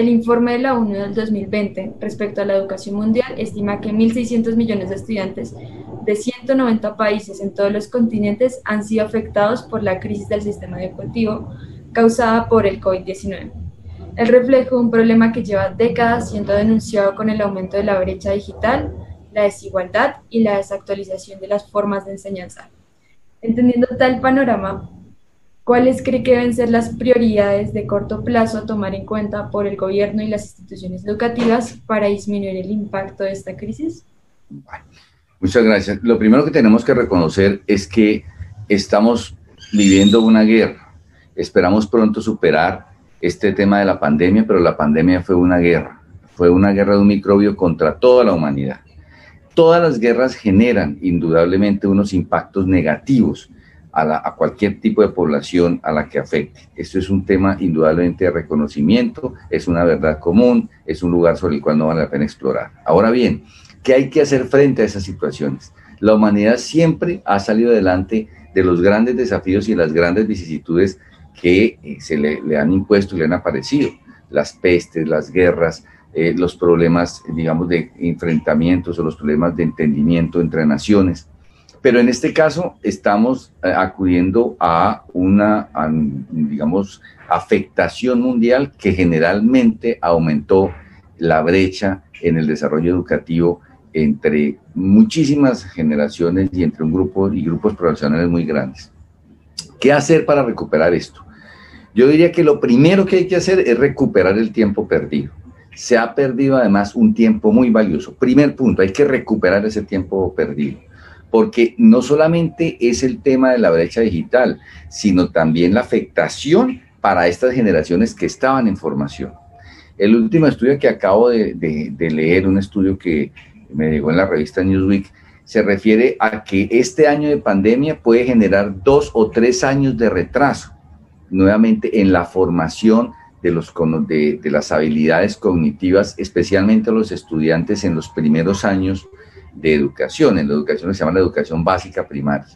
El informe de la ONU del 2020 respecto a la educación mundial estima que 1.600 millones de estudiantes de 190 países en todos los continentes han sido afectados por la crisis del sistema educativo causada por el COVID-19. El reflejo de un problema que lleva décadas siendo denunciado con el aumento de la brecha digital, la desigualdad y la desactualización de las formas de enseñanza. Entendiendo tal panorama, ¿Cuáles cree que deben ser las prioridades de corto plazo a tomar en cuenta por el gobierno y las instituciones educativas para disminuir el impacto de esta crisis? muchas gracias. Lo primero que tenemos que reconocer es que estamos viviendo una guerra. Esperamos pronto superar este tema de la pandemia, pero la pandemia fue una guerra. Fue una guerra de un microbio contra toda la humanidad. Todas las guerras generan indudablemente unos impactos negativos a, cualquier tipo de población a la que afecte. Esto es un tema indudablemente de reconocimiento, es una verdad común, es un lugar sobre el cual no vale la pena explorar. Ahora bien, ¿qué hay que hacer frente a esas situaciones? La humanidad siempre ha salido adelante de los grandes desafíos y las grandes vicisitudes que eh, se le, han impuesto y le han aparecido. Las pestes, las guerras, eh, los problemas, digamos, de enfrentamientos o los problemas de entendimiento entre naciones. Pero en este caso estamos eh, acudiendo a una, digamos, afectación mundial que generalmente aumentó la brecha en el desarrollo educativo entre muchísimas generaciones y entre un grupo y grupos profesionales muy grandes. ¿Qué hacer para recuperar esto? Yo diría que lo primero que hay que hacer es recuperar el tiempo perdido. Se ha perdido además un tiempo muy valioso. Primer punto, hay que recuperar ese tiempo perdido porque no solamente es el tema de la brecha digital, sino también la afectación para estas generaciones que estaban en formación. El último estudio que acabo de, leer, un estudio que me llegó en la revista Newsweek, se refiere a que este año de pandemia puede generar dos o tres años de retraso nuevamente en la formación de, los, de, las habilidades cognitivas, especialmente los estudiantes en los primeros años de educación, en la educación se llama la educación básica primaria.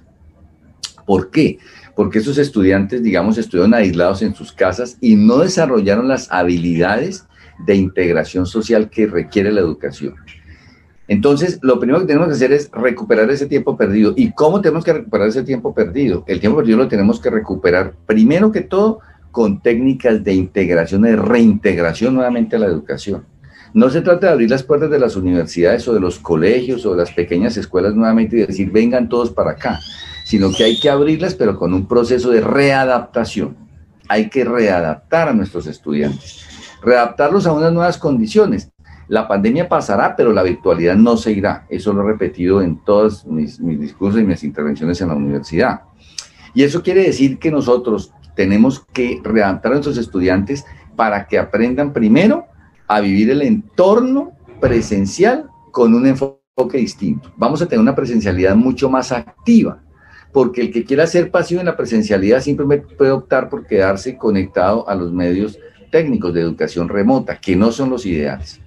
¿Por qué? Porque esos estudiantes, digamos, estuvieron aislados en sus casas y no desarrollaron las habilidades de integración social que requiere la educación. Entonces, lo primero que tenemos que hacer es recuperar ese tiempo perdido. ¿Y cómo tenemos que recuperar ese tiempo perdido? El tiempo perdido lo tenemos que recuperar primero que todo con técnicas de integración, de reintegración nuevamente a la educación. No se trata de abrir las puertas de las universidades o de los colegios o de las pequeñas escuelas nuevamente y decir vengan todos para acá, sino que hay que abrirlas pero con un proceso de readaptación. Hay que readaptar a nuestros estudiantes, readaptarlos a unas nuevas condiciones. La pandemia pasará, pero la virtualidad no se irá. Eso lo he repetido en todos mis, mis discursos y mis intervenciones en la universidad. Y eso quiere decir que nosotros tenemos que readaptar a nuestros estudiantes para que aprendan primero a vivir el entorno presencial con un enfoque distinto. Vamos a tener una presencialidad mucho más activa, porque el que quiera ser pasivo en la presencialidad simplemente puede optar por quedarse conectado a los medios técnicos de educación remota, que no son los ideales.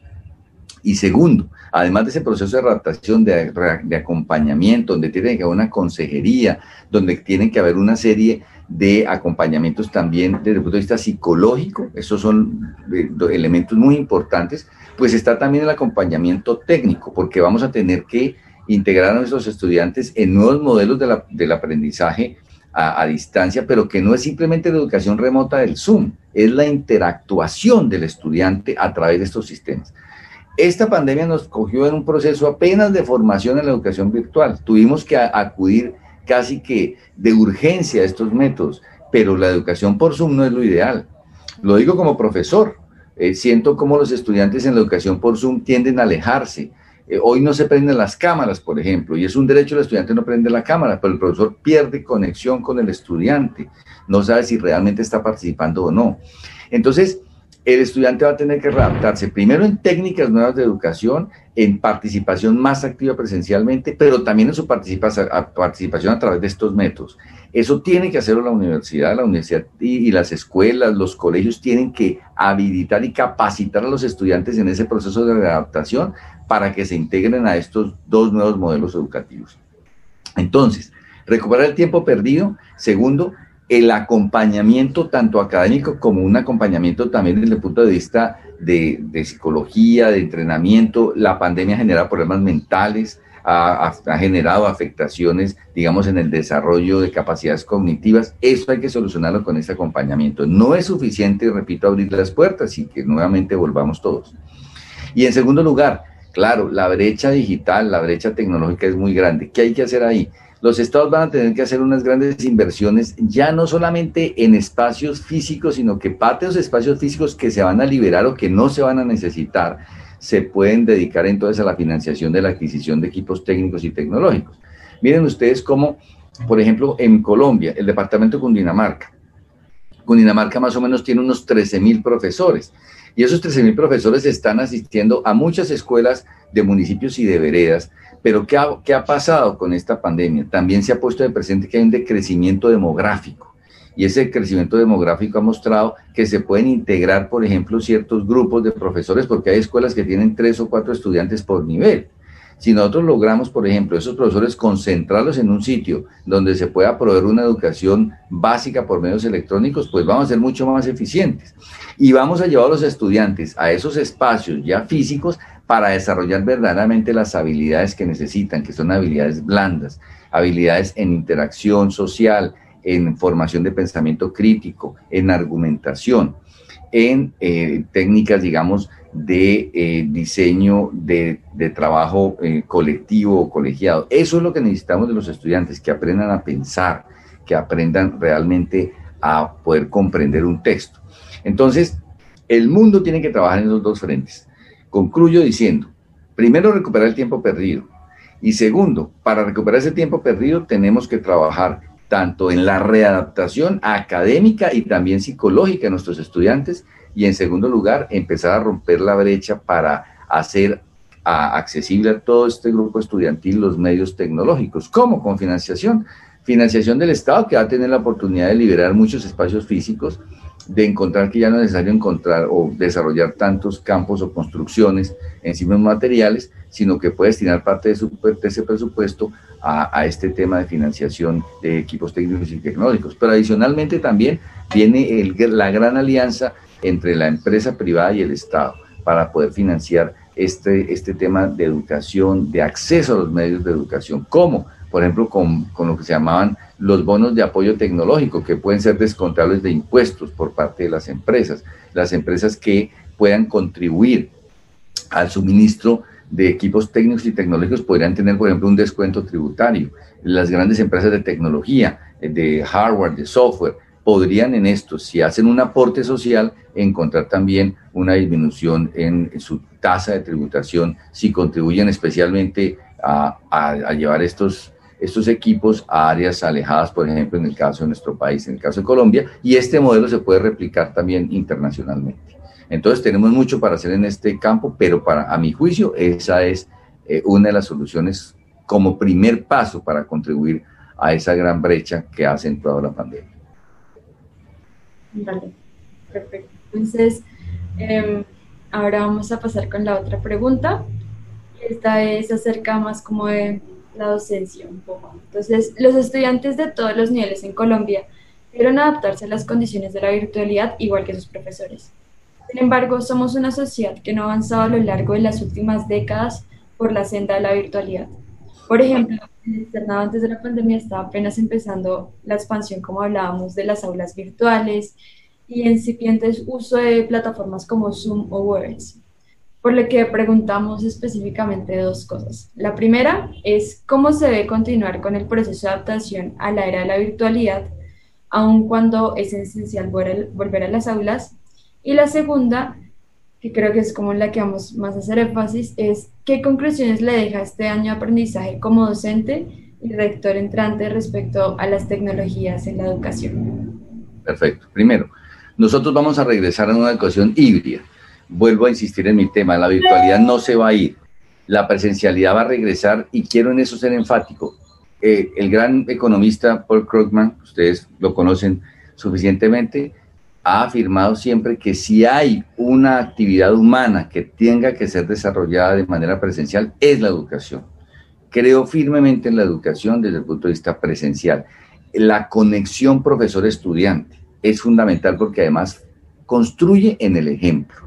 Y segundo, además de ese proceso de adaptación, de, acompañamiento, donde tiene que haber una consejería, donde tiene que haber una serie de acompañamientos también desde el punto de vista psicológico, esos son eh, elementos muy importantes, pues está también el acompañamiento técnico, porque vamos a tener que integrar a nuestros estudiantes en nuevos modelos del aprendizaje a, a, distancia, pero que no es simplemente la educación remota del Zoom, es la interactuación del estudiante a través de estos sistemas. Esta pandemia nos cogió en un proceso apenas de formación en la educación virtual. Tuvimos que acudir casi que de urgencia estos métodos, pero la educación por Zoom no es lo ideal. Lo digo como profesor, eh, siento como los estudiantes en la educación por Zoom tienden a alejarse. Eh, hoy no se prenden las cámaras, por ejemplo, y es un derecho del estudiante no prender la cámara, pero el profesor pierde conexión con el estudiante, no sabe si realmente está participando o no. Entonces, el estudiante va a tener que readaptarse primero en técnicas nuevas de educación, en participación más activa presencialmente, pero también en su participación a través de estos métodos. Eso tiene que hacerlo la universidad, la universidad y, las escuelas, los colegios tienen que habilitar y capacitar a los estudiantes en ese proceso de readaptación para que se integren a estos dos nuevos modelos educativos. Entonces, recuperar el tiempo perdido. Segundo, el acompañamiento tanto académico como un acompañamiento también desde el punto de vista de, psicología, de entrenamiento. La pandemia ha generado problemas mentales, ha, generado afectaciones, digamos, en el desarrollo de capacidades cognitivas. Eso hay que solucionarlo con este acompañamiento. No es suficiente, repito, abrir las puertas y que nuevamente volvamos todos. Y en segundo lugar, claro, la brecha digital, la brecha tecnológica es muy grande. ¿Qué hay que hacer ahí? Los estados van a tener que hacer unas grandes inversiones, ya no solamente en espacios físicos, sino que parte de los espacios físicos que se van a liberar o que no se van a necesitar, se pueden dedicar entonces a la financiación de la adquisición de equipos técnicos y tecnológicos. Miren ustedes cómo, por ejemplo, en Colombia, el departamento de Cundinamarca, Cundinamarca más o menos tiene unos 13 mil profesores. Y esos 13 mil profesores están asistiendo a muchas escuelas de municipios y de veredas pero ¿qué ha, pasado con esta pandemia? También se ha puesto de presente que hay un decrecimiento demográfico. Y ese crecimiento demográfico ha mostrado que se pueden integrar, por ejemplo, ciertos grupos de profesores, porque hay escuelas que tienen tres o cuatro estudiantes por nivel. Si nosotros logramos, por ejemplo, esos profesores concentrarlos en un sitio donde se pueda proveer una educación básica por medios electrónicos, pues vamos a ser mucho más eficientes. Y vamos a llevar a los estudiantes a esos espacios ya físicos para desarrollar verdaderamente las habilidades que necesitan, que son habilidades blandas, habilidades en interacción social, en formación de pensamiento crítico, en argumentación, en eh, técnicas, digamos, de eh, diseño de, trabajo eh, colectivo o colegiado. Eso es lo que necesitamos de los estudiantes, que aprendan a pensar, que aprendan realmente a poder comprender un texto. Entonces, el mundo tiene que trabajar en los dos frentes. Concluyo diciendo, primero, recuperar el tiempo perdido. Y segundo, para recuperar ese tiempo perdido tenemos que trabajar tanto en la readaptación académica y también psicológica de nuestros estudiantes. Y en segundo lugar, empezar a romper la brecha para hacer accesible a todo este grupo estudiantil los medios tecnológicos. ¿Cómo? Con financiación. Financiación del Estado que va a tener la oportunidad de liberar muchos espacios físicos de encontrar que ya no es necesario encontrar o desarrollar tantos campos o construcciones en sí mismos materiales, sino que puede destinar parte de, su, ese presupuesto a, este tema de financiación de equipos técnicos y tecnológicos. Pero adicionalmente también viene el, la gran alianza entre la empresa privada y el Estado para poder financiar este, este tema de educación, de acceso a los medios de educación. ¿Cómo? Por ejemplo, con, con lo que se llamaban los bonos de apoyo tecnológico que pueden ser descontables de impuestos por parte de las empresas, las empresas que puedan contribuir al suministro de equipos técnicos y tecnológicos podrían tener, por ejemplo, un descuento tributario. Las grandes empresas de tecnología, de hardware, de software, podrían en esto, si hacen un aporte social, encontrar también una disminución en, su tasa de tributación, si contribuyen especialmente a, a llevar estos estos equipos a áreas alejadas, por ejemplo, en el caso de nuestro país, en el caso de Colombia, y este modelo se puede replicar también internacionalmente. Entonces tenemos mucho para hacer en este campo, pero para, a mi juicio, esa es eh, una de las soluciones como primer paso para contribuir a esa gran brecha que ha acentuado la pandemia. Vale, perfecto. Entonces, em, ahora vamos a pasar con la otra pregunta. Esta es acerca más como de la docencia un poco. Entonces, los estudiantes de todos los niveles en Colombia debieron adaptarse a las condiciones de la virtualidad igual que sus profesores. Sin embargo, somos una sociedad que no ha avanzado a lo largo de las últimas décadas por la senda de la virtualidad. Por ejemplo, el externado antes de la pandemia estaba apenas empezando la expansión, como hablábamos, de las aulas virtuales y incipientes uso de plataformas como Zoom o Words por lo que preguntamos específicamente dos cosas. La primera es cómo se debe continuar con el proceso de adaptación a la era de la virtualidad, aun cuando es esencial volver a las aulas. Y la segunda, que creo que es como la que vamos más a hacer énfasis, es qué conclusiones le deja este año de aprendizaje como docente y rector entrante respecto a las tecnologías en la educación. Perfecto. Primero, nosotros vamos a regresar a una educación híbrida vuelvo a insistir en mi tema, la virtualidad no se va a ir, la presencialidad va a regresar y quiero en eso ser enfático. Eh, el gran economista Paul Krugman, ustedes lo conocen suficientemente, ha afirmado siempre que si hay una actividad humana que tenga que ser desarrollada de manera presencial, es la educación. Creo firmemente en la educación desde el punto de vista presencial. La conexión profesor-estudiante es fundamental porque además construye en el ejemplo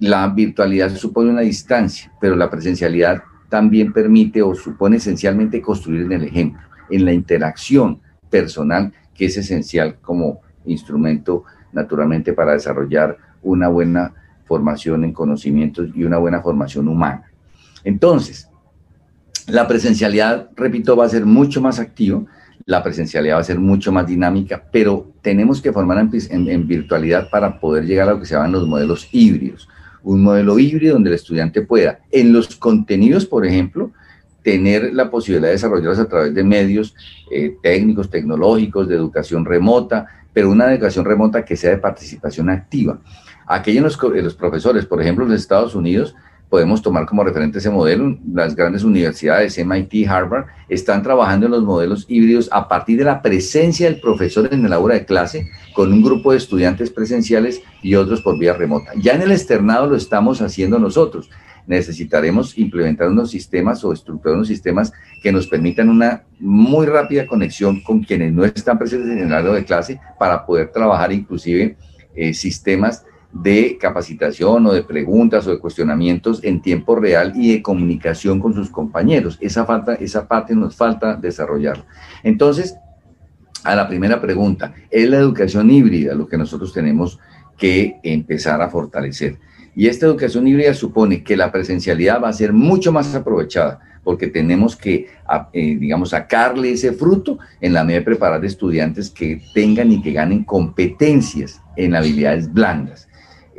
la virtualidad supone una distancia, pero la presencialidad también permite o supone esencialmente construir en el ejemplo, en la interacción personal, que es esencial como instrumento naturalmente para desarrollar una buena formación en conocimientos y una buena formación humana. Entonces, la presencialidad, repito, va a ser mucho más activa, la presencialidad va a ser mucho más dinámica, pero tenemos que formar en, virtualidad para poder llegar a lo que se llaman los modelos híbridos. Un modelo híbrido donde el estudiante pueda, en los contenidos, por ejemplo, tener la posibilidad de desarrollarlos a través de medios eh, técnicos, tecnológicos, de educación remota, pero una educación remota que sea de participación activa. Aquellos los profesores, por ejemplo, en los Estados Unidos, podemos tomar como referente ese modelo. Las grandes universidades, MIT, Harvard, están trabajando en los modelos híbridos a partir de la presencia del profesor en el aula de clase, con un grupo de estudiantes presenciales y otros por vía remota. Ya en el externado lo estamos haciendo nosotros. Necesitaremos implementar unos sistemas o estructurar unos sistemas que nos permitan una muy rápida conexión con quienes no están presentes en el aula de clase para poder trabajar inclusive eh, sistemas de capacitación o de preguntas o de cuestionamientos en tiempo real y de comunicación con sus compañeros. Esa, falta, esa parte nos falta desarrollar. Entonces, a la primera pregunta, ¿es la educación híbrida lo que nosotros tenemos que empezar a fortalecer? Y esta educación híbrida supone que la presencialidad va a ser mucho más aprovechada porque tenemos que, eh, digamos, sacarle ese fruto en la medida de preparar estudiantes que tengan y que ganen competencias en habilidades blandas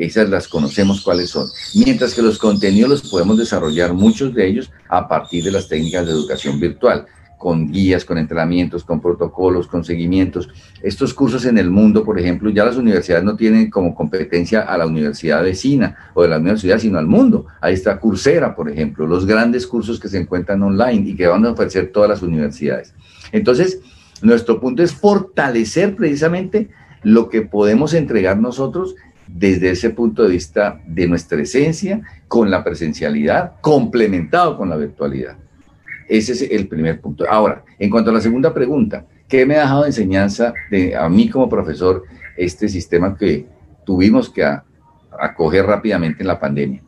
esas las conocemos cuáles son. Mientras que los contenidos los podemos desarrollar muchos de ellos a partir de las técnicas de educación virtual, con guías, con entrenamientos, con protocolos, con seguimientos. Estos cursos en el mundo, por ejemplo, ya las universidades no tienen como competencia a la universidad vecina o de la universidad, sino al mundo. Ahí está Coursera, por ejemplo, los grandes cursos que se encuentran online y que van a ofrecer todas las universidades. Entonces, nuestro punto es fortalecer precisamente lo que podemos entregar nosotros desde ese punto de vista de nuestra esencia, con la presencialidad, complementado con la virtualidad. Ese es el primer punto. Ahora, en cuanto a la segunda pregunta, ¿qué me ha dejado de enseñanza de, a mí como profesor este sistema que tuvimos que acoger rápidamente en la pandemia?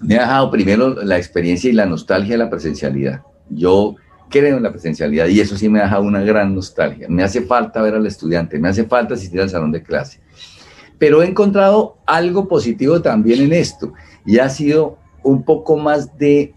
Me ha dejado primero la experiencia y la nostalgia de la presencialidad. Yo creo en la presencialidad y eso sí me ha dejado una gran nostalgia. Me hace falta ver al estudiante, me hace falta asistir al salón de clase pero he encontrado algo positivo también en esto y ha sido un poco más de,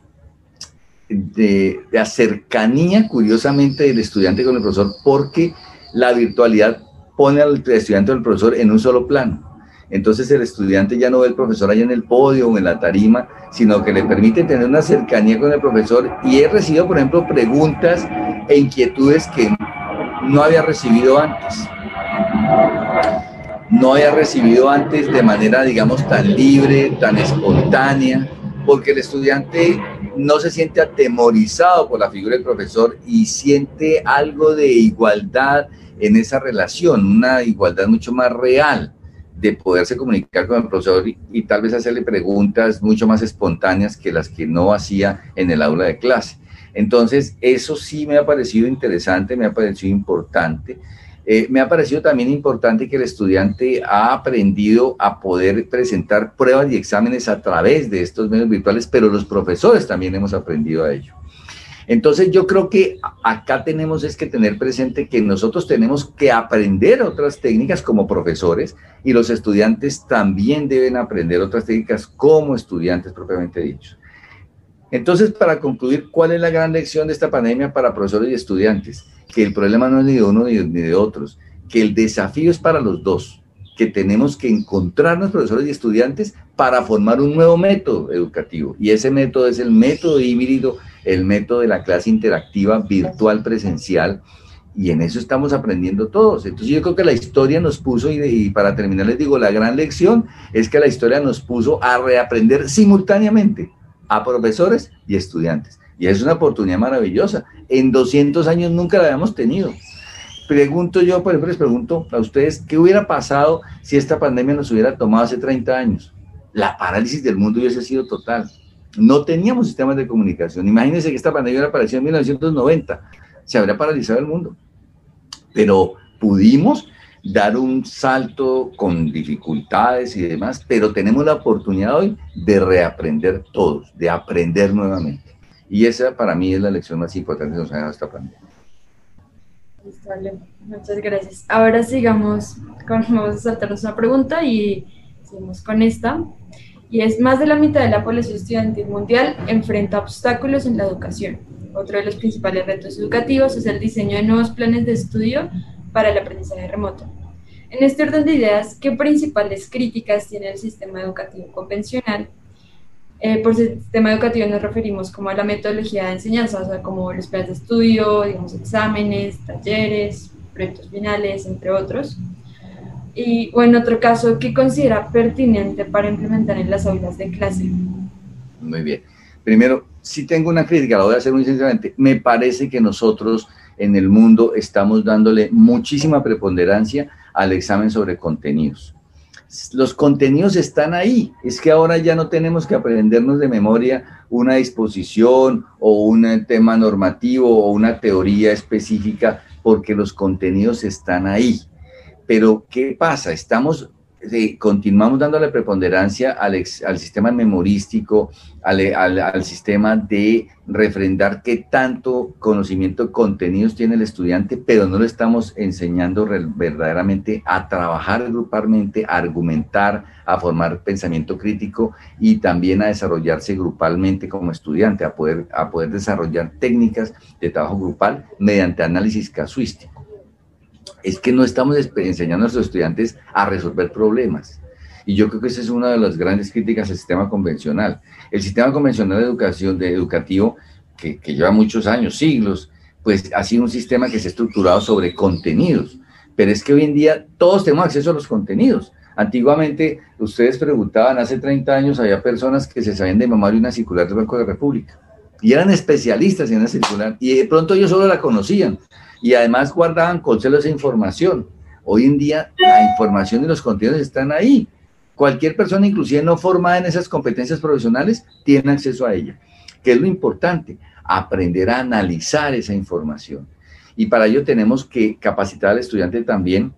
de, cercanía, curiosamente, del estudiante con el profesor, porque la virtualidad pone al estudiante o al profesor en un solo plano. Entonces el estudiante ya no ve al profesor allá en el podio o en la tarima, sino que le permite tener una cercanía con el profesor. Y he recibido, por ejemplo, preguntas e inquietudes que no había recibido antes no haya recibido antes de manera, digamos, tan libre, tan espontánea, porque el estudiante no se siente atemorizado por la figura del profesor y siente algo de igualdad en esa relación, una igualdad mucho más real de poderse comunicar con el profesor y, y, tal vez hacerle preguntas mucho más espontáneas que las que no hacía en el aula de clase. Entonces, eso sí me ha parecido interesante, me ha parecido importante eh, me ha parecido también importante que el estudiante ha aprendido a poder presentar pruebas y exámenes a través de estos medios virtuales, pero los profesores también hemos aprendido a ello. Entonces yo creo que acá tenemos es que tener presente que nosotros tenemos que aprender otras técnicas como profesores y los estudiantes también deben aprender otras técnicas como estudiantes propiamente dichos. Entonces, para concluir, ¿cuál es la gran lección de esta pandemia para profesores y estudiantes? Que el problema no es ni de uno ni de otros, que el desafío es para los dos, que tenemos que encontrarnos profesores y estudiantes para formar un nuevo método educativo. Y ese método es el método híbrido, el método de la clase interactiva virtual presencial. Y en eso estamos aprendiendo todos. Entonces yo creo que la historia nos puso, y, y para terminar les digo, la gran lección es que la historia nos puso a reaprender simultáneamente a profesores y estudiantes. Y es una oportunidad maravillosa. En 200 años nunca la habíamos tenido. Pregunto yo, por ejemplo, les pregunto a ustedes, ¿qué hubiera pasado si esta pandemia nos hubiera tomado hace 30 años? La parálisis del mundo hubiese sido total. No teníamos sistemas de comunicación. Imagínense que esta pandemia hubiera aparecido en 1990. Se habría paralizado el mundo. Pero pudimos dar un salto con dificultades y demás, pero tenemos la oportunidad hoy de reaprender todos, de aprender nuevamente. Y esa para mí es la lección más importante que nos ha dejado esta pandemia. Muchas gracias. Ahora sigamos, con, vamos a saltarnos una pregunta y seguimos con esta. Y es, más de la mitad de la población estudiantil mundial enfrenta obstáculos en la educación. Otro de los principales retos educativos es el diseño de nuevos planes de estudio para el aprendizaje remoto. En este orden de ideas, ¿qué principales críticas tiene el sistema educativo convencional? Eh, por sistema educativo nos referimos como a la metodología de enseñanza, o sea, como los planes de estudio, digamos, exámenes, talleres, proyectos finales, entre otros. Y, o en otro caso, ¿qué considera pertinente para implementar en las aulas de clase? Muy bien. Primero, si tengo una crítica, la voy a hacer muy sinceramente. Me parece que nosotros en el mundo estamos dándole muchísima preponderancia al examen sobre contenidos. Los contenidos están ahí, es que ahora ya no tenemos que aprendernos de memoria una disposición o un tema normativo o una teoría específica porque los contenidos están ahí. Pero ¿qué pasa? Estamos continuamos dándole preponderancia al, al sistema memorístico, al, al, sistema de refrendar qué tanto conocimiento, contenidos tiene el estudiante, pero no le estamos enseñando verdaderamente a trabajar grupalmente, a argumentar, a formar pensamiento crítico y también a desarrollarse grupalmente como estudiante, a poder, a poder desarrollar técnicas de trabajo grupal mediante análisis casuístico es que no estamos enseñando a nuestros estudiantes a resolver problemas. Y yo creo que esa es una de las grandes críticas al sistema convencional. El sistema convencional de educación, de educativo, que, lleva muchos años, siglos, pues ha sido un sistema que se ha estructurado sobre contenidos. Pero es que hoy en día todos tenemos acceso a los contenidos. Antiguamente, ustedes preguntaban, hace 30 años había personas que se sabían de memoria una circular del Banco de la República y eran especialistas en la circular y de pronto ellos solo la conocían y además guardaban con celo esa información. Hoy en día la información y los contenidos están ahí. Cualquier persona, inclusive no formada en esas competencias profesionales, tiene acceso a ella. ¿Qué es lo importante? Aprender a analizar esa información. Y para ello tenemos que capacitar al estudiante también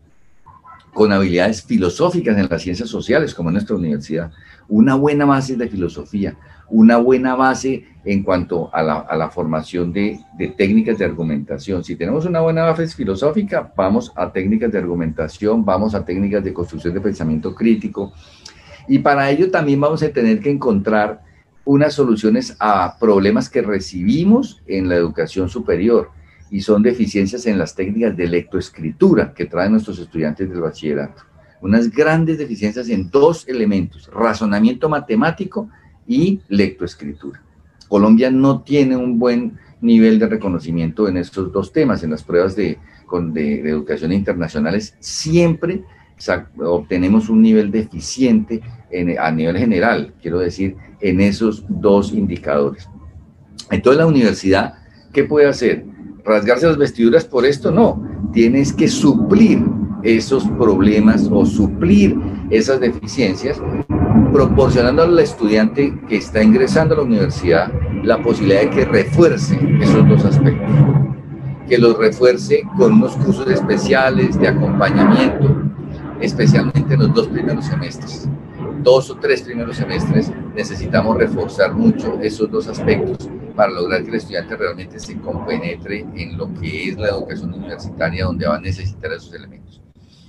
con habilidades filosóficas en las ciencias sociales, como en nuestra universidad. Una buena base de filosofía, una buena base en cuanto a la, formación de, técnicas de argumentación. Si tenemos una buena base filosófica, vamos a técnicas de argumentación, vamos a técnicas de construcción de pensamiento crítico. Y para ello también vamos a tener que encontrar unas soluciones a problemas que recibimos en la educación superior y son deficiencias en las técnicas de lectoescritura que traen nuestros estudiantes del bachillerato. Unas grandes deficiencias en dos elementos, razonamiento matemático y lectoescritura. Colombia no tiene un buen nivel de reconocimiento en estos dos temas, en las pruebas de, de, educación internacionales, siempre obtenemos un nivel deficiente a nivel general, quiero decir, en esos dos indicadores. Entonces la universidad, ¿qué puede hacer? ¿Rasgarse las vestiduras por esto? No, tienes que suplir esos problemas o suplir esas deficiencias proporcionando al estudiante que está ingresando a la universidad la posibilidad de que refuerce esos dos aspectos, que los refuerce con unos cursos especiales de acompañamiento, especialmente en los dos primeros semestres. Dos o tres primeros semestres necesitamos reforzar mucho esos dos aspectos para lograr que el estudiante realmente se compenetre en lo que es la educación universitaria, donde va a necesitar esos elementos.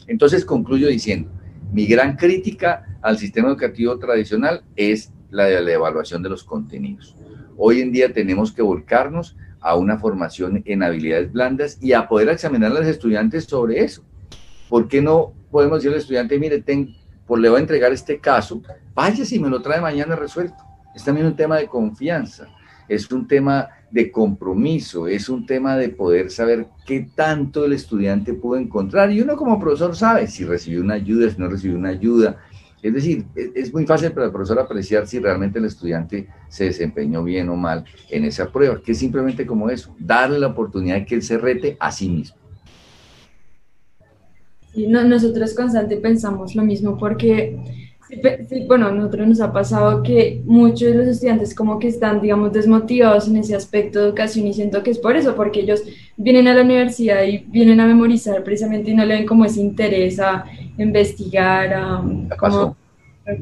Entonces concluyo diciendo, mi gran crítica al sistema educativo tradicional es la de la evaluación de los contenidos. Hoy en día tenemos que volcarnos a una formación en habilidades blandas y a poder examinar a los estudiantes sobre eso. ¿Por qué no podemos decirle al estudiante, mire, ten, le voy a entregar este caso, vaya si me lo trae mañana resuelto? Es también un tema de confianza, es un tema de compromiso, es un tema de poder saber qué tanto el estudiante pudo encontrar. Y uno como profesor sabe si recibió una ayuda, si no recibió una ayuda. Es decir, es muy fácil para el profesor apreciar si realmente el estudiante se desempeñó bien o mal en esa prueba, que es simplemente como eso, darle la oportunidad de que él se rete a sí mismo. Y nosotros constante pensamos lo mismo porque Sí, bueno, a nosotros nos ha pasado que muchos de los estudiantes como que están, digamos, desmotivados en ese aspecto de educación y siento que es por eso, porque ellos vienen a la universidad y vienen a memorizar precisamente y no le ven como ese interés a investigar, a, como,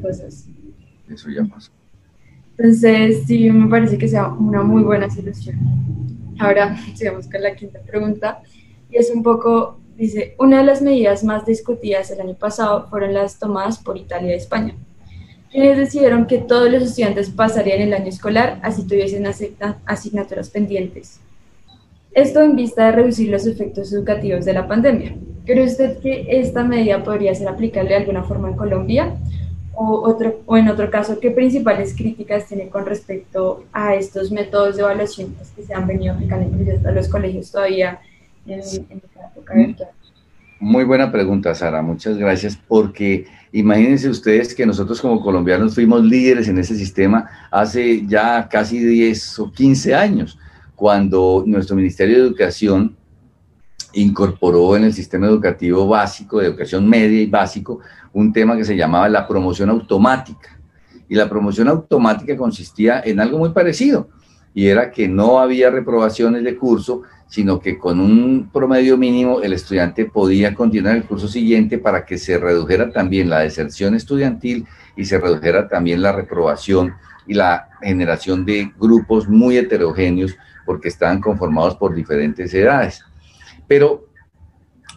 cosas. Eso ya pasó. Entonces, sí, me parece que sea una muy buena solución. Ahora, sigamos con la quinta pregunta, y es un poco Dice, una de las medidas más discutidas el año pasado fueron las tomadas por Italia y España, quienes decidieron que todos los estudiantes pasarían el año escolar así tuviesen asignaturas pendientes. Esto en vista de reducir los efectos educativos de la pandemia. ¿Cree usted que esta medida podría ser aplicable de alguna forma en Colombia? O, otro, o en otro caso, ¿qué principales críticas tiene con respecto a estos métodos de evaluación que se han venido aplicando en los colegios todavía muy buena pregunta, Sara. Muchas gracias porque imagínense ustedes que nosotros como colombianos fuimos líderes en ese sistema hace ya casi 10 o 15 años, cuando nuestro Ministerio de Educación incorporó en el sistema educativo básico, de educación media y básico, un tema que se llamaba la promoción automática. Y la promoción automática consistía en algo muy parecido, y era que no había reprobaciones de curso, sino que con un promedio mínimo el estudiante podía continuar el curso siguiente para que se redujera también la deserción estudiantil y se redujera también la reprobación y la generación de grupos muy heterogéneos porque estaban conformados por diferentes edades. Pero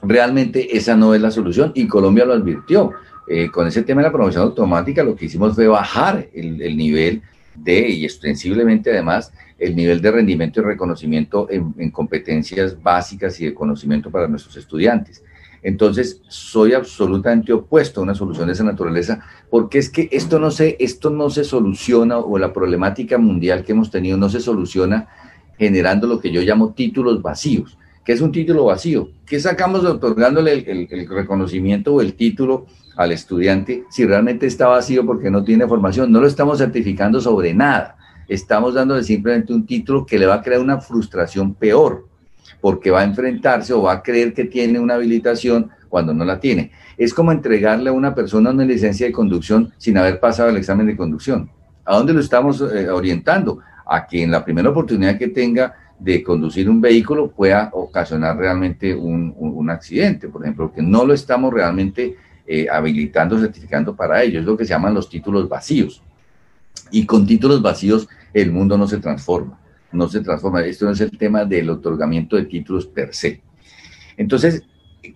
realmente esa no es la solución y Colombia lo advirtió. Eh, con ese tema de la promoción automática lo que hicimos fue bajar el, el nivel de, y ostensiblemente además, el nivel de rendimiento y reconocimiento en, competencias básicas y de conocimiento para nuestros estudiantes. Entonces, soy absolutamente opuesto a una solución de esa naturaleza, porque es que esto no se, esto no se soluciona, o la problemática mundial que hemos tenido no se soluciona generando lo que yo llamo títulos vacíos. ¿Qué es un título vacío? ¿Qué sacamos otorgándole el, el reconocimiento o el título al estudiante si realmente está vacío porque no tiene formación? No lo estamos certificando sobre nada estamos dándole simplemente un título que le va a crear una frustración peor, porque va a enfrentarse o va a creer que tiene una habilitación cuando no la tiene. Es como entregarle a una persona una licencia de conducción sin haber pasado el examen de conducción. ¿A dónde lo estamos eh, orientando? A que en la primera oportunidad que tenga de conducir un vehículo pueda ocasionar realmente un, accidente, por ejemplo, que no lo estamos realmente eh, habilitando, certificando para ello. Es lo que se llaman los títulos vacíos. Y con títulos vacíos el mundo no se transforma, no se transforma. Esto no es el tema del otorgamiento de títulos per se. Entonces,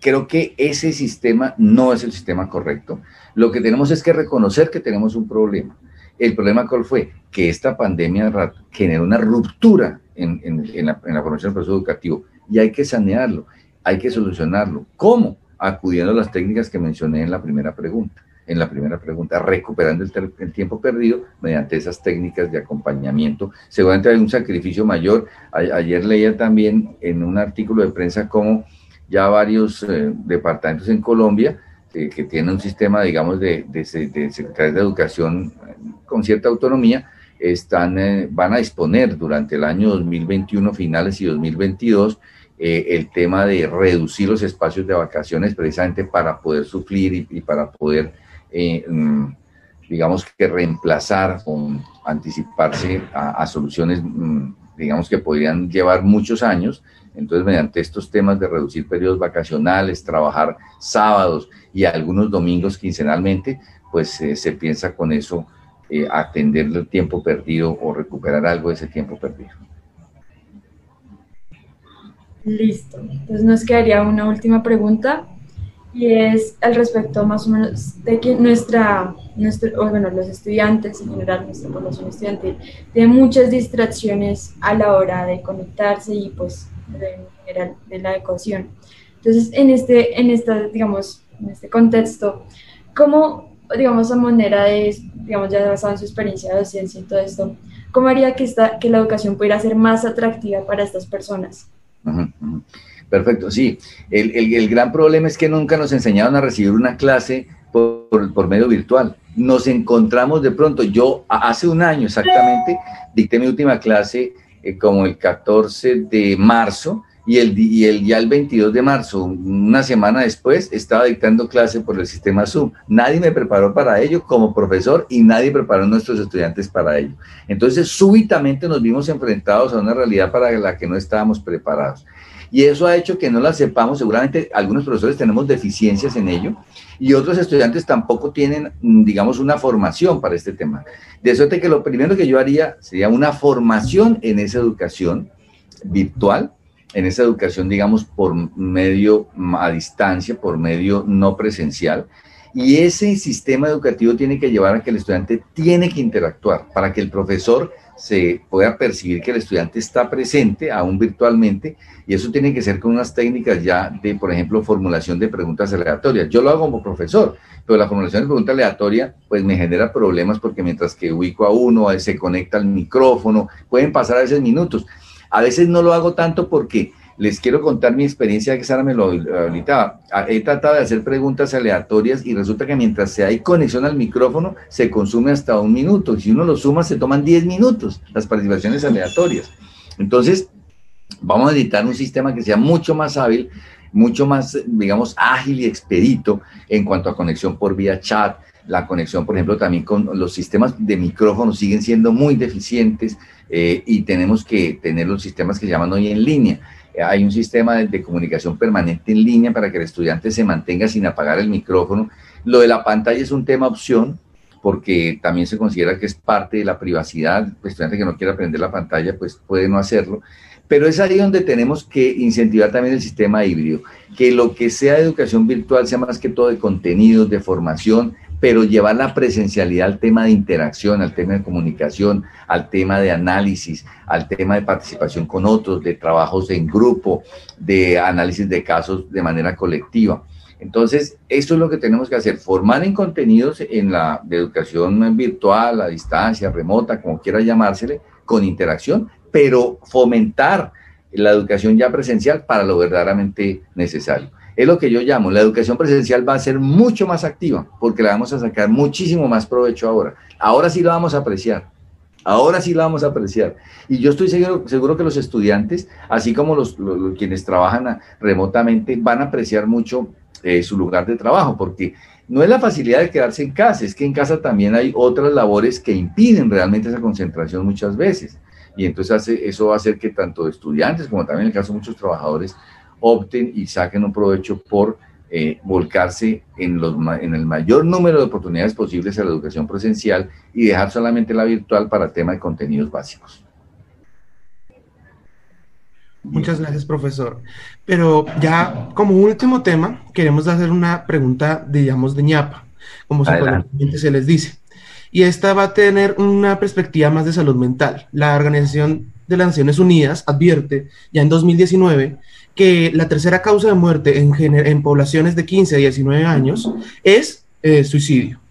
creo que ese sistema no es el sistema correcto. Lo que tenemos es que reconocer que tenemos un problema. El problema cuál fue? Que esta pandemia generó una ruptura en, la, en la formación del proceso educativo y hay que sanearlo, hay que solucionarlo. ¿Cómo? Acudiendo a las técnicas que mencioné en la primera pregunta en la primera pregunta, recuperando el, tiempo perdido mediante esas técnicas de acompañamiento. Seguramente hay un sacrificio mayor. ayer leía también en un artículo de prensa cómo ya varios eh, departamentos en Colombia eh, que tienen un sistema, digamos, de, de, de secretarias de educación eh, con cierta autonomía, están, van a disponer durante el año 2021 finales y 2022 el tema de reducir los espacios de vacaciones precisamente para poder sufrir y para poder eh, mm, digamos que reemplazar o anticiparse a, soluciones, mm, digamos que podrían llevar muchos años. Entonces, mediante estos temas de reducir periodos vacacionales, trabajar sábados y algunos domingos quincenalmente, pues eh, se piensa con eso eh, atender el tiempo perdido o recuperar algo de ese tiempo perdido. Listo. Entonces nos quedaría una última pregunta y es al respecto más o menos de que nuestra, nuestro, bueno, los estudiantes en general, nuestra población estudiantil, tiene muchas distracciones a la hora de conectarse y pues en general de la ecuación. Entonces, en este, en esta, digamos, en este contexto, ¿cómo, digamos, a manera de, digamos, ya basado en su experiencia de docencia y todo esto, cómo haría que, esta, que la educación pudiera ser más atractiva para estas personas? Perfecto, sí. El, el, gran problema es que nunca nos enseñaron a recibir una clase por, por, medio virtual. Nos encontramos de pronto, yo hace un año exactamente, dicté mi última clase eh, como el 14 de marzo y, el, y el, ya el 22 de marzo, una semana después, estaba dictando clase por el sistema Zoom. Nadie me preparó para ello como profesor y nadie preparó a nuestros estudiantes para ello. Entonces, súbitamente nos vimos enfrentados a una realidad para la que no estábamos preparados. Y eso ha hecho que no la sepamos. Seguramente algunos profesores tenemos deficiencias en ello y otros estudiantes tampoco tienen, digamos, una formación para este tema. De suerte que lo primero que yo haría sería una formación en esa educación virtual en esa educación, digamos, por medio a distancia, por medio no presencial. Y ese sistema educativo tiene que llevar a que el estudiante tiene que interactuar para que el profesor se pueda percibir que el estudiante está presente, aún virtualmente, y eso tiene que ser con unas técnicas ya de, por ejemplo, formulación de preguntas aleatorias. Yo lo hago como profesor, pero la formulación de pregunta aleatoria pues me genera problemas porque mientras que ubico a uno, se conecta al micrófono, pueden pasar a veces minutos. A veces no lo hago tanto porque les quiero contar mi experiencia que Sara me lo habilitaba. Ah, he tratado de hacer preguntas aleatorias y resulta que mientras se hay conexión al micrófono se consume hasta un minuto. Si uno lo suma se toman 10 minutos las participaciones aleatorias. Entonces, vamos a editar un sistema que sea mucho más hábil, mucho más, digamos, ágil y expedito en cuanto a conexión por vía chat. La conexión, por ejemplo, también con los sistemas de micrófono siguen siendo muy deficientes eh, y tenemos que tener los sistemas que se llaman hoy en línea. Hay un sistema de, comunicación permanente en línea para que el estudiante se mantenga sin apagar el micrófono. Lo de la pantalla es un tema opción porque también se considera que es parte de la privacidad. El estudiante que no quiera aprender la pantalla, pues puede no hacerlo. Pero es ahí donde tenemos que incentivar también el sistema híbrido, que lo que sea educación virtual sea más que todo de contenidos, de formación, pero llevar la presencialidad al tema de interacción, al tema de comunicación, al tema de análisis, al tema de participación con otros, de trabajos en grupo, de análisis de casos de manera colectiva. Entonces, esto es lo que tenemos que hacer, formar en contenidos en la de educación virtual, a distancia, remota, como quiera llamársele, con interacción, pero fomentar la educación ya presencial para lo verdaderamente necesario es lo que yo llamo, la educación presencial va a ser mucho más activa porque la vamos a sacar muchísimo más provecho ahora. Ahora sí la vamos a apreciar. Ahora sí la vamos a apreciar. Y yo estoy seguro, seguro que los estudiantes, así como los, quienes trabajan remotamente, van a apreciar mucho eh, su lugar de trabajo, porque no es la facilidad de quedarse en casa, es que en casa también hay otras labores que impiden realmente esa concentración muchas veces. Y entonces hace, eso va a hacer que tanto estudiantes como también en el caso de muchos trabajadores opten y saquen un provecho por eh, volcarse en, los, en el mayor número de oportunidades posibles a la educación presencial y dejar solamente la virtual para tema de contenidos básicos. Muchas gracias, profesor. Pero ya como último tema, queremos hacer una pregunta, digamos, de ñapa, como se les dice. Y esta va a tener una perspectiva más de salud mental. La Organización de las Naciones Unidas advierte ya en 2019 que la tercera causa de muerte en, en poblaciones de 15 a 19 años es eh, suicidio.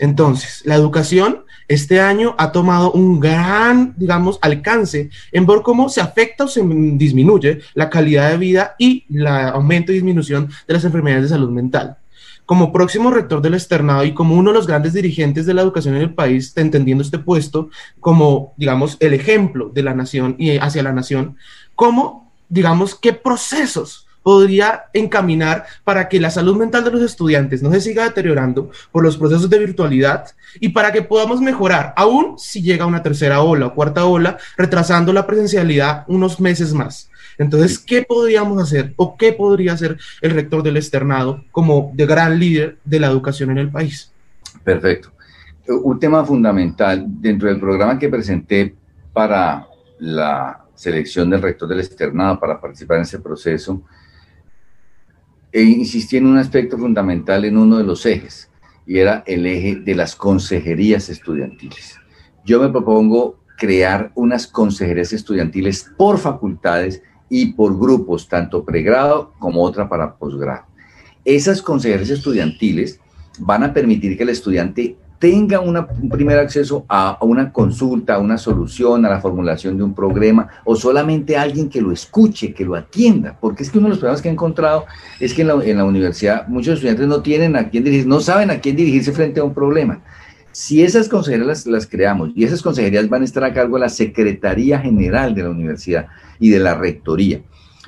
Entonces, la educación este año ha tomado un gran, digamos, alcance en ver cómo se afecta o se disminuye la calidad de vida y el aumento y disminución de las enfermedades de salud mental. Como próximo rector del externado y como uno de los grandes dirigentes de la educación en el país, entendiendo este puesto como, digamos, el ejemplo de la nación y hacia la nación, ¿cómo digamos, qué procesos podría encaminar para que la salud mental de los estudiantes no se siga deteriorando por los procesos de virtualidad y para que podamos mejorar, aún si llega una tercera ola o cuarta ola, retrasando la presencialidad unos meses más. Entonces, ¿qué podríamos hacer o qué podría hacer el rector del externado como de gran líder de la educación en el país? Perfecto. Un tema fundamental dentro del programa que presenté para la selección del rector del externado para participar en ese proceso, e insistí en un aspecto fundamental en uno de los ejes, y era el eje de las consejerías estudiantiles. Yo me propongo crear unas consejerías estudiantiles por facultades y por grupos, tanto pregrado como otra para posgrado. Esas consejerías estudiantiles van a permitir que el estudiante tenga un primer acceso a, una consulta, a una solución, a la formulación de un problema, o solamente alguien que lo escuche, que lo atienda, porque es que uno de los problemas que he encontrado es que en la, universidad muchos estudiantes no tienen a quién dirigirse, no saben a quién dirigirse frente a un problema. Si esas consejerías las, las, creamos y esas consejerías van a estar a cargo de la Secretaría General de la Universidad y de la Rectoría,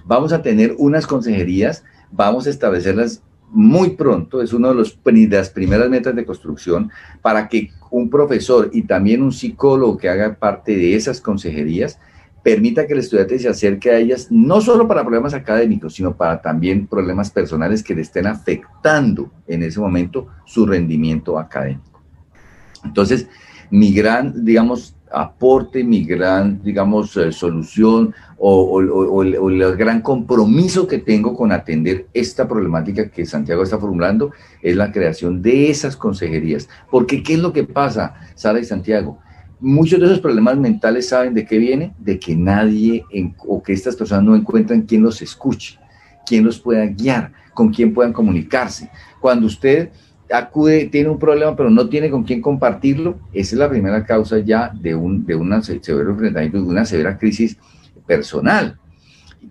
Vamos a tener unas consejerías, vamos a establecerlas muy pronto, es una de, los, las primeras metas de construcción, para que un profesor y también un psicólogo que haga parte de esas consejerías permita que el estudiante se acerque a ellas, no solo para problemas académicos, sino para también problemas personales que le estén afectando en ese momento su rendimiento académico. Entonces, mi gran, digamos, aporte, mi gran, digamos, eh, solución o, el, gran compromiso que tengo con atender esta problemática que Santiago está formulando es la creación de esas consejerías. Porque, ¿qué es lo que pasa, Sara y Santiago? Muchos de esos problemas mentales saben de qué viene, de que nadie o que estas personas no encuentran quien los escuche, quien los pueda guiar, con quien puedan comunicarse. Cuando usted acude, tiene un problema, pero no tiene con quién compartirlo, esa es la primera causa ya de, un, de una, severo de una severa crisis personal.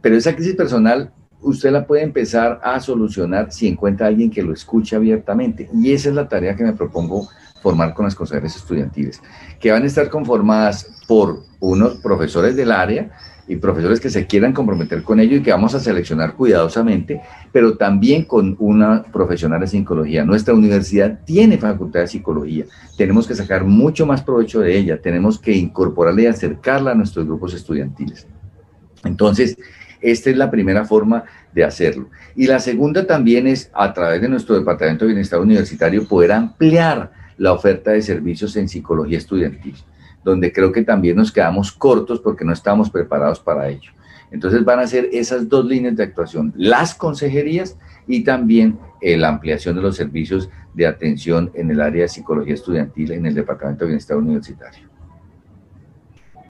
Pero esa crisis personal usted la puede empezar a solucionar si encuentra a alguien que lo escuche abiertamente. Y esa es la tarea que me propongo formar con las consejeras estudiantiles, que van a estar conformadas por unos profesores del área, y profesores que se quieran comprometer con ello y que vamos a seleccionar cuidadosamente, pero también con una profesional de psicología. Nuestra universidad tiene facultad de psicología, tenemos que sacar mucho más provecho de ella, tenemos que incorporarla y acercarla a nuestros grupos estudiantiles. Entonces, esta es la primera forma de hacerlo. Y la segunda también es, a través de nuestro Departamento de Bienestar Universitario, poder ampliar la oferta de servicios en psicología estudiantil donde creo que también nos quedamos cortos porque no estamos preparados para ello. Entonces van a ser esas dos líneas de actuación, las consejerías y también eh, la ampliación de los servicios de atención en el área de psicología estudiantil en el Departamento de Bienestar Universitario.